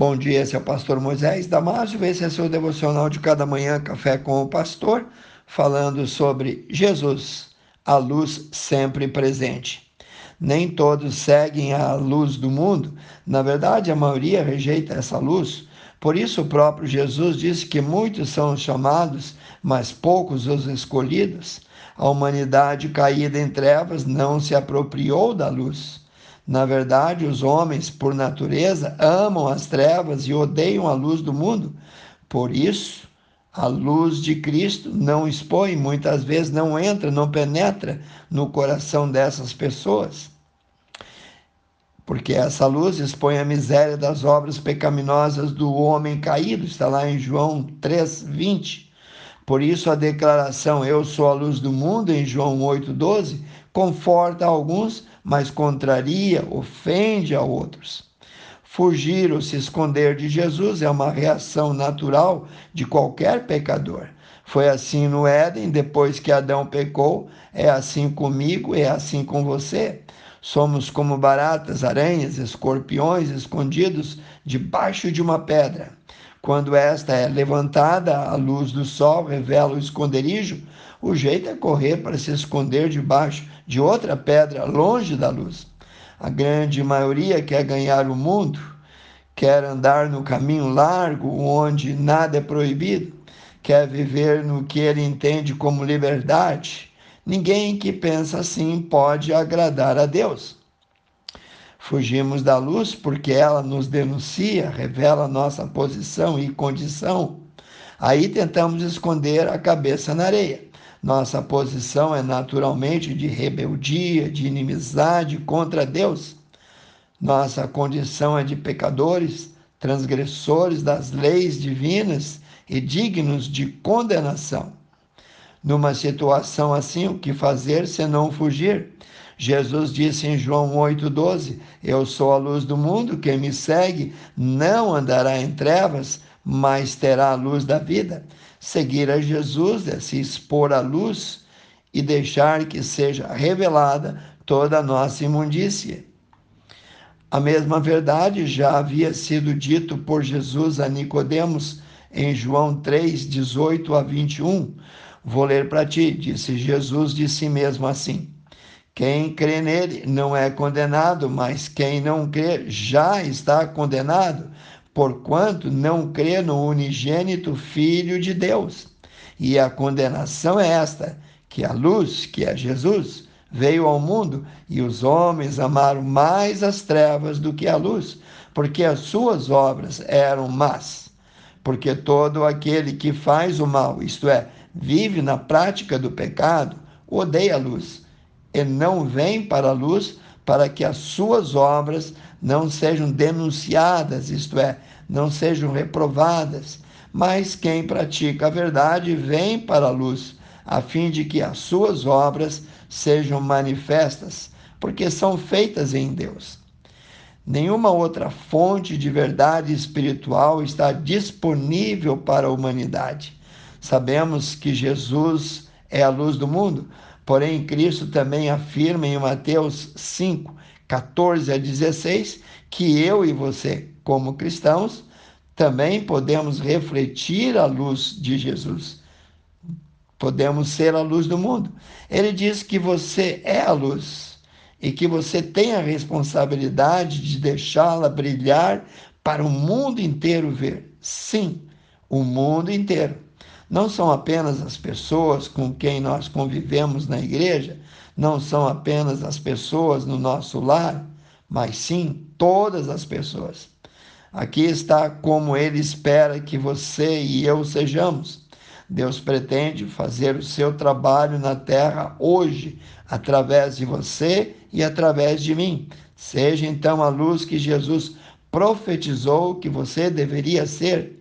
Bom dia, esse é o pastor Moisés Damásio. Esse é seu devocional de cada manhã, Café com o Pastor, falando sobre Jesus, a luz sempre presente. Nem todos seguem a luz do mundo, na verdade, a maioria rejeita essa luz. Por isso, o próprio Jesus disse que muitos são os chamados, mas poucos os escolhidos. A humanidade caída em trevas não se apropriou da luz. Na verdade, os homens, por natureza, amam as trevas e odeiam a luz do mundo. Por isso, a luz de Cristo não expõe, muitas vezes não entra, não penetra no coração dessas pessoas. Porque essa luz expõe a miséria das obras pecaminosas do homem caído, está lá em João 3, 20. Por isso, a declaração Eu sou a luz do mundo, em João 8,12, conforta alguns, mas contraria, ofende a outros. Fugir ou se esconder de Jesus é uma reação natural de qualquer pecador. Foi assim no Éden, depois que Adão pecou, é assim comigo, é assim com você. Somos como baratas, aranhas, escorpiões escondidos debaixo de uma pedra. Quando esta é levantada, a luz do sol revela o esconderijo, o jeito é correr para se esconder debaixo de outra pedra, longe da luz. A grande maioria quer ganhar o mundo, quer andar no caminho largo, onde nada é proibido, quer viver no que ele entende como liberdade. Ninguém que pensa assim pode agradar a Deus. Fugimos da luz porque ela nos denuncia, revela nossa posição e condição. Aí tentamos esconder a cabeça na areia. Nossa posição é naturalmente de rebeldia, de inimizade contra Deus. Nossa condição é de pecadores, transgressores das leis divinas e dignos de condenação. Numa situação assim, o que fazer se não fugir? Jesus disse em João 8,12: Eu sou a luz do mundo, quem me segue não andará em trevas, mas terá a luz da vida. Seguir a Jesus é se expor à luz e deixar que seja revelada toda a nossa imundícia. A mesma verdade já havia sido dito por Jesus a Nicodemos em João 3, 18 a 21. Vou ler para ti, disse Jesus de si mesmo assim. Quem crê nele não é condenado, mas quem não crê já está condenado, porquanto não crê no unigênito Filho de Deus. E a condenação é esta: que a luz, que é Jesus, veio ao mundo e os homens amaram mais as trevas do que a luz, porque as suas obras eram más. Porque todo aquele que faz o mal, isto é, vive na prática do pecado, odeia a luz e não vem para a luz para que as suas obras não sejam denunciadas, isto é, não sejam reprovadas. Mas quem pratica a verdade vem para a luz, a fim de que as suas obras sejam manifestas, porque são feitas em Deus. Nenhuma outra fonte de verdade espiritual está disponível para a humanidade. Sabemos que Jesus é a luz do mundo, Porém, Cristo também afirma em Mateus 5, 14 a 16, que eu e você, como cristãos, também podemos refletir a luz de Jesus. Podemos ser a luz do mundo. Ele diz que você é a luz e que você tem a responsabilidade de deixá-la brilhar para o mundo inteiro ver. Sim, o mundo inteiro não são apenas as pessoas com quem nós convivemos na igreja, não são apenas as pessoas no nosso lar, mas sim todas as pessoas. Aqui está como Ele espera que você e eu sejamos. Deus pretende fazer o seu trabalho na terra hoje, através de você e através de mim. Seja então a luz que Jesus profetizou que você deveria ser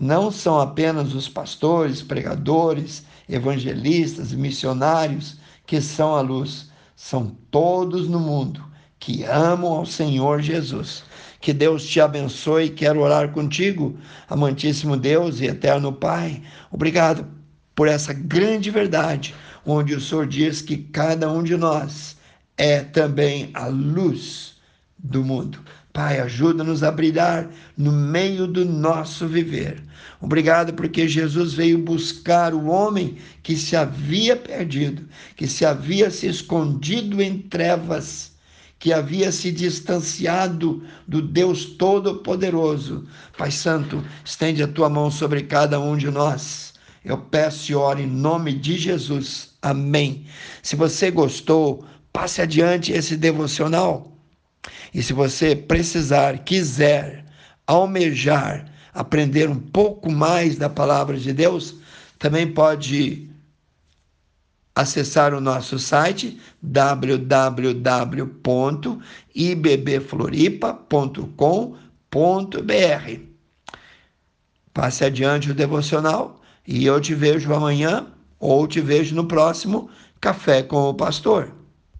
não são apenas os pastores, pregadores, evangelistas, missionários que são a luz, são todos no mundo que amam ao Senhor Jesus. Que Deus te abençoe. Quero orar contigo, amantíssimo Deus e eterno Pai. Obrigado por essa grande verdade, onde o Senhor diz que cada um de nós é também a luz do mundo. Pai, ajuda-nos a brilhar no meio do nosso viver. Obrigado porque Jesus veio buscar o homem que se havia perdido, que se havia se escondido em trevas, que havia se distanciado do Deus Todo-Poderoso. Pai Santo, estende a tua mão sobre cada um de nós. Eu peço e oro em nome de Jesus. Amém. Se você gostou, passe adiante esse devocional e se você precisar, quiser, almejar, aprender um pouco mais da palavra de Deus, também pode acessar o nosso site www.ibbfloripa.com.br. Passe adiante o devocional e eu te vejo amanhã ou te vejo no próximo Café com o Pastor.